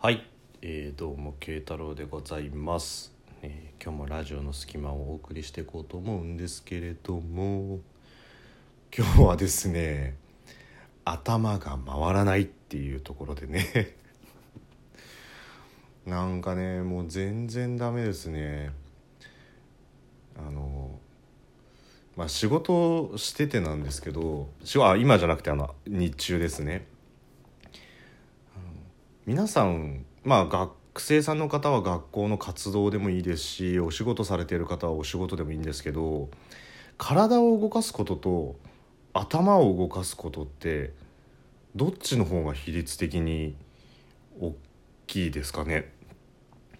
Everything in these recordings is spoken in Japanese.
はい、えー、どうも慶太郎でございます、えー今日もラジオの隙間をお送りしていこうと思うんですけれども今日はですね頭が回らないっていうところでね。なんかねもう全然ダメですね。あのまあ仕事しててなんですけどあ今じゃなくてあの日中ですね。皆さんまあ学生さんの方は学校の活動でもいいですしお仕事されている方はお仕事でもいいんですけど体を動かすことと頭を動かすことってどっちの方が比率的に大きいですかね？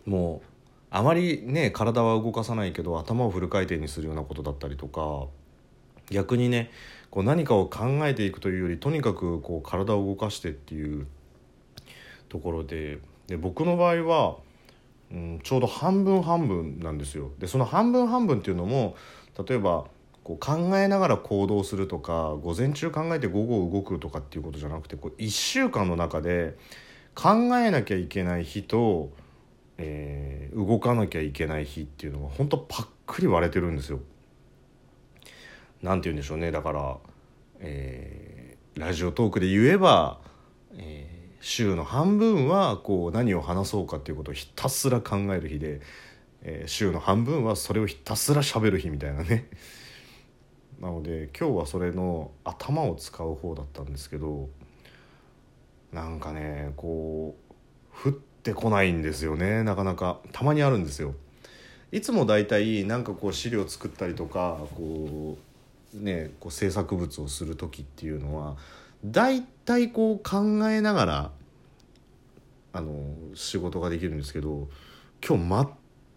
もうあまりね体は動かさないけど頭をフル回転にするようなことだったりとか逆にねこう何かを考えていくというよりとにかくこう体を動かしてっていうところでで僕の場合は、うん、ちょうど半分半分なんですよ。でその半分半分っていうのも例えばこう考えながら行動するとか午前中考えて午後動くとかっていうことじゃなくてこう1週間の中で考えなきゃいけない日と、えー動かなきゃいけない日っていうのが本当パックリ割れてるんですよ。なんて言うんでしょうねだから、えーラジオトークで言えば、えー週の半分はこう何を話そうかっていうことをひたすら考える日で、えー週の半分はそれをひたすら喋る日みたいなね。なので今日はそれの頭を使う方だったんですけどなんかねこう降ってこないんですよねなかなか。たまにあるんですよ。いつもだいたいなんかこう資料作ったりとかこうねこう制作物をする時っていうのはだいたいこう考えながらあの仕事ができるんですけど今日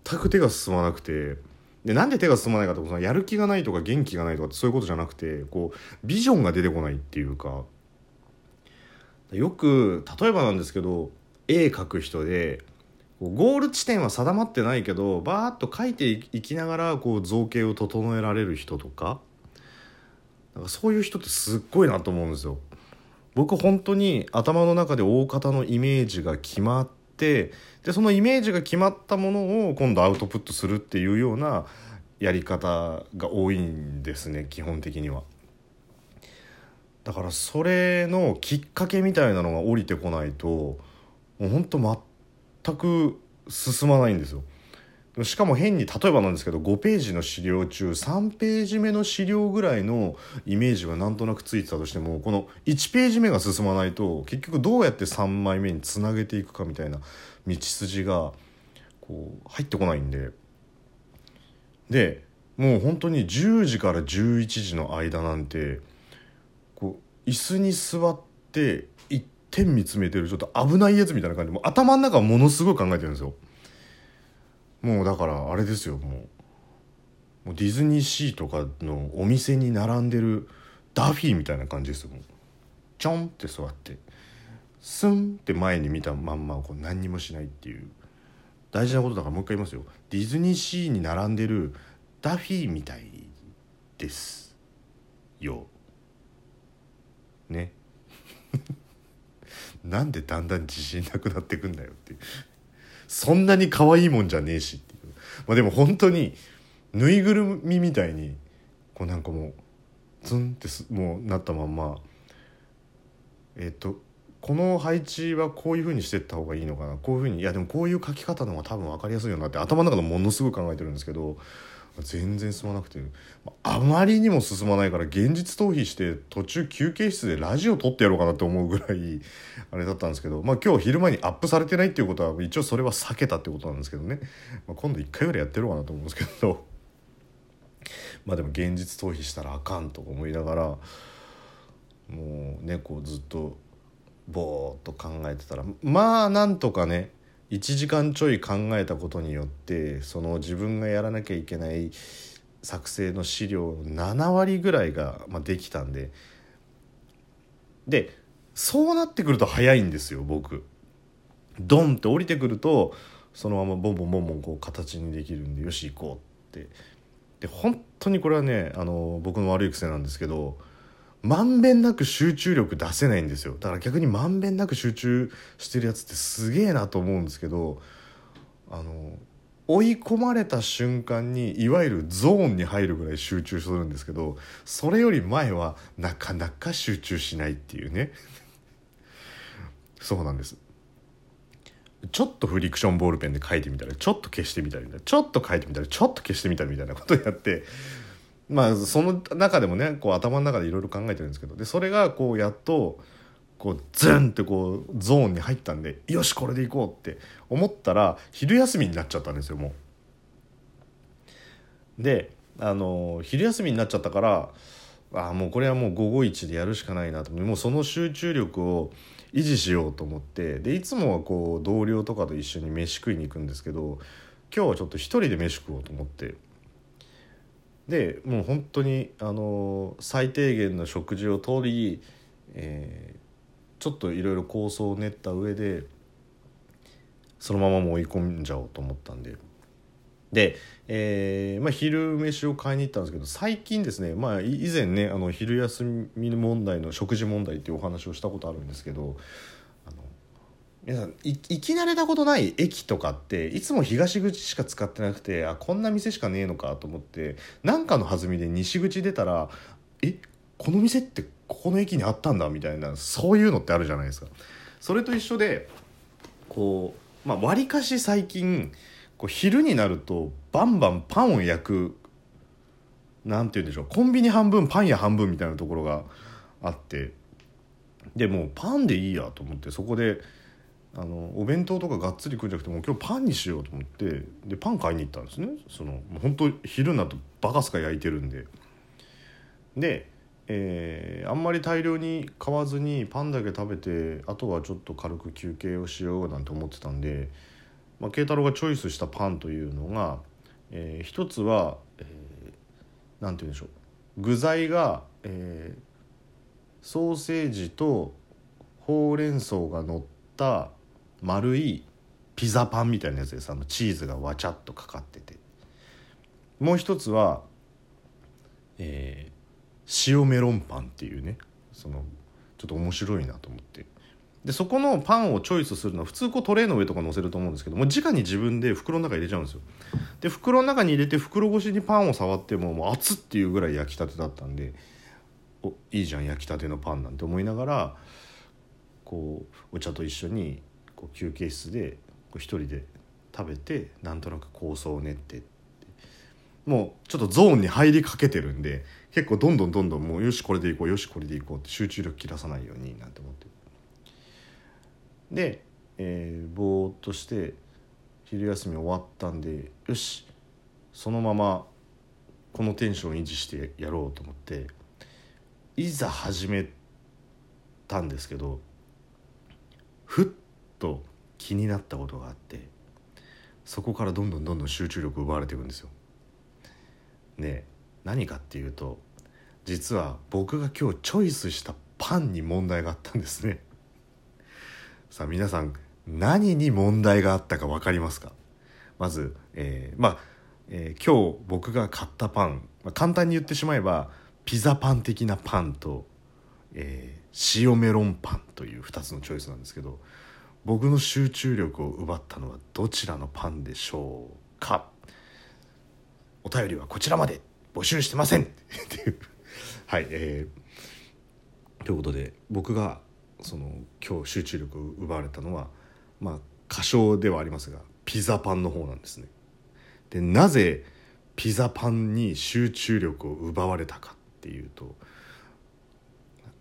全く手が進まなくてでなんで手が進まないかってそのやる気がないとか元気がないとかそういうことじゃなくてこうビジョンが出てこないっていうかよく例えばなんですけど絵描く人でゴール地点は定まってないけどバーッと描いていきながらこう造形を整えられる人とかなんかそういう人ってすっごいなと思うんですよ。僕本当に頭の中で大方のイメージが決まってでそのイメージが決まったものを今度アウトプットするっていうようなやり方が多いんですね基本的には。だからそれのきっかけみたいなのが降りてこないともう本当全く進まないんですよ。しかも変に例えばなんですけど5ページの資料中3ページ目の資料ぐらいのイメージがなんとなくついてたとしてもこの1ページ目が進まないと結局どうやって3枚目につなげていくかみたいな道筋がこう入ってこないんででもう本当に10時から11時の間なんてこう椅子に座って一点見つめてるちょっと危ないやつみたいな感じでも頭の中はものすごい考えてるんですよ。もうだからあれですよもう。もうディズニーシーとかのお店に並んでるダフィーみたいな感じですよもう。ちょんって座ってスンって前に見たまんまこう何にもしないっていう。大事なことだからもう一回言いますよ。ディズニーシーに並んでるダフィーみたいですよ。ね。なんでだんだん自信なくなってくんだよっていう。そんなに可愛いもんじゃねえしっていう、まあ、でも本当にぬいぐるみみたいにこうなんかもうツンってすもうなったまんま。えっ、とこの配置はこういうふうにしてった方がいいのかな。こういうふうにいやでもこういう書き方の方が多分分かりやすいよなって頭の中でものすごい考えてるんですけど全然進まなくて。あまりにも進まないから現実逃避して途中休憩室でラジオ撮ってやろうかなって思うぐらい あれだったんですけど。まあ今日昼間にアップされてないっていうことは一応それは避けたってことなんですけどね、まあ、今度1回ぐらいやってやろうかなと思うんですけど。まあでも現実逃避したらあかんとか思いながらもうねこうずっとぼーっと考えてたら。まあなんとかね1時間ちょい考えたことによってその自分がやらなきゃいけない作成の資料7割ぐらいが、まあ、できたんででそうなってくると早いんですよ僕。ドンって降りてくるとそのままボンボンボンボンこう形にできるんでよし行こうってで本当にこれはねあの僕の悪い癖なんですけどまんべんなく集中力出せないんですよ。だから逆にまんべんなく集中してるやつってすげえなと思うんですけどあの追い込まれた瞬間にいわゆるゾーンに入るぐらい集中するんですけどそれより前はなかなか集中しないっていうね。そうなんです。ちょっとフリクションボールペンで書いてみたらちょっと消してみたりちょっと書いてみたらちょっと消してみたりみたいなことをやってまあその中でもねこう頭の中でいろいろ考えてるんですけどでそれがこうやっとこうズンってこうゾーンに入ったんでよしこれでいこうって思ったら昼休みになっちゃったんですよもう。であの昼休みになっちゃったからあもうこれはもう午後一でやるしかないなともうその集中力を維持しようと思ってでいつもはこう同僚とかと一緒に飯食いに行くんですけど今日はちょっと一人で飯食おうと思ってでもう本当にあの最低限の食事をとり、えー、ちょっといろいろ構想を練った上でそのままもう追い込んじゃおうと思ったんで。で、えーまあ、昼飯を買いに行ったんですけど最近ですね、まあ、以前ねあの昼休み問題の食事問題っていうお話をしたことあるんですけど皆さん行き慣れたことない駅とかっていつも東口しか使ってなくてあこんな店しかねえのかと思って何かの弾みで西口出たらえこの店ってここの駅にあったんだみたいなそういうのってあるじゃないですか。それと一緒でこうまあ割かし最近こう昼になるとバンバンパンを焼くなんて言うんでしょうコンビニ半分パン屋半分みたいなところがあってでもうパンでいいやと思ってそこであのお弁当とかがっつり食うんじゃなくてもう今日パンにしようと思ってでパン買いに行ったんですね。その本当昼になるとバカすか焼いてるんで。で、えー、あんまり大量に買わずにパンだけ食べてあとはちょっと軽く休憩をしようなんて思ってたんでまあ、慶太郎がチョイスしたパンというのが、えー、一つは何、えー、て言うんでしょう。具材が、えー、ソーセージとほうれん草が乗った丸いピザパンみたいなやつです。あチーズがわちゃっとかかってて。もう一つは、えー、塩メロンパンっていうね。そのちょっと面白いなと思って。でそこのパンをチョイスするのは普通こうトレーの上とか乗せると思うんですけどもう直に自分で袋の中に入れちゃうんですよ。で袋の中に入れて袋越しにパンを触ってももう熱っていうぐらい焼きたてだったんでおいいじゃん焼きたてのパンなんて思いながらこうお茶と一緒にこう休憩室でこう一人で食べてなんとなく構想を練ってって。もうちょっとゾーンに入りかけてるんで結構どんどんどんどんもうよしこれでいこうよしこれでいこうって集中力切らさないようになんて思ってで、えー、ぼーっとして昼休み終わったんでよしそのままこのテンション維持してやろうと思っていざ始めたんですけどふっと気になったことがあってそこからどんどんどんどん集中力奪われていくんですよ。で何かっていうと実は僕が今日チョイスしたパンに問題があったんですね。さあ皆さん何に問題があったか分かりますか？まず、えー、まあ、えー、今日僕が買ったパン、まあ、簡単に言ってしまえばピザパン的なパンと、えー、塩メロンパンという2つのチョイスなんですけど僕の集中力を奪ったのはどちらのパンでしょうか。お便りはこちらまで。募集してません。っていうはいえー、ということで僕がその今日集中力を奪われたのはまあ過小ではありますがピザパンの方なんですね。でなぜピザパンに集中力を奪われたかっていうと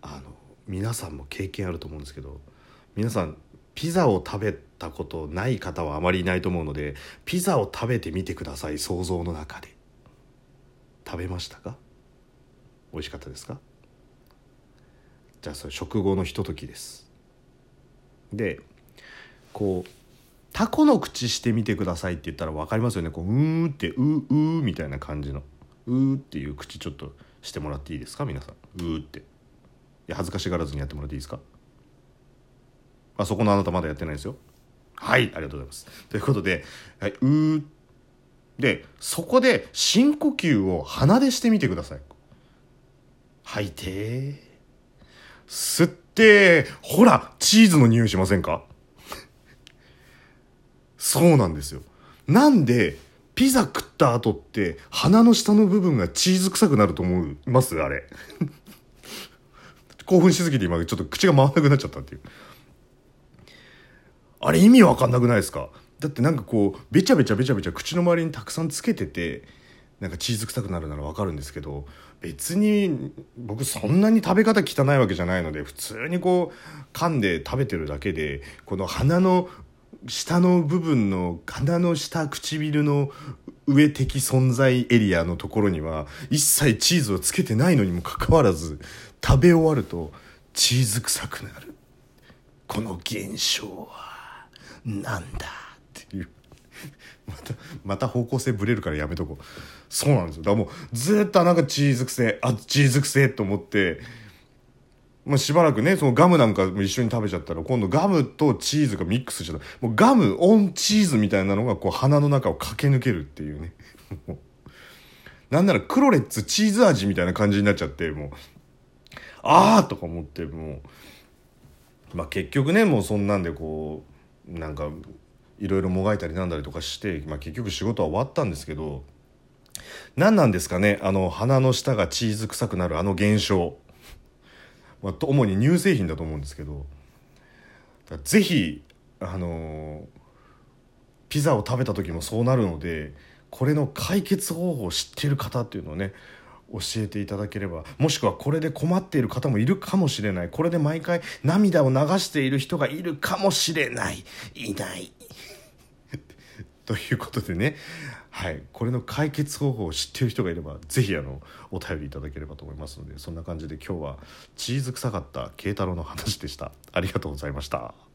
あの皆さんも経験あると思うんですけど皆さんピザを食べたことない方はあまりいないと思うのでピザを食べてみてください想像の中で。食べましたか？美味しかったですか？じゃあそれ食後のひとときです。でこうタコの口してみてくださいって言ったら分かりますよね。こううーってうーうーみたいな感じの。うーっていう口ちょっとしてもらっていいですか？皆さん。うーって。いや恥ずかしがらずにやってもらっていいですか？あそこのあなたまだやってないですよ。はい。ありがとうございます。ということで、はい、うーでそこで深呼吸を鼻でしてみてください。吐いて。吸ってほらチーズの匂いしませんか？そうなんですよ。なんでピザ食った後って鼻の下の部分がチーズ臭くなると思います？あれ。興奮しすぎて今ちょっと口が回らなくなっちゃったっていうあれ意味わかんなくないですか？だってなんかこうべちゃべちゃべちゃべちゃ口の周りにたくさんつけててなんかチーズ臭くなるならわかるんですけど別に僕そんなに食べ方汚いわけじゃないので普通にこう噛んで食べてるだけでこの鼻の下の部分の鼻の下唇の上的存在エリアのところには一切チーズをつけてないのにもかかわらず食べ終わるとチーズ臭くなる。この現象は。なんだっていう。またまた方向性ぶれるからやめとこう。そうなんですよ。だからもうずっとなんかチーズ癖あチーズ癖と思ってまあ、しばらくねそのガムなんかも一緒に食べちゃったら今度ガムとチーズがミックスしちゃった。もうガムオンチーズみたいなのがこう鼻の中を駆け抜けるっていうね。なんならクロレッツチーズ味みたいな感じになっちゃってもうああとか思ってもう。まあ結局ねもうそんなんでこうなんかいろいろもがいたりなんだりとかして、まあ、結局仕事は終わったんですけど何なんですかねあの鼻の下がチーズ臭くなるあの現象。まあ、主に乳製品だと思うんですけどぜひあのピザを食べた時もそうなるのでこれの解決方法を知っている方っていうのをね教えていただければもしくはこれで困っている方もいるかもしれない。これで毎回涙を流している人がいるかもしれない。いない。ということでね。はい。これの解決方法を知っている人がいれば是非あのお便りいただければと思いますのでそんな感じで今日はチーズ臭かった慶太郎の話でした。ありがとうございました。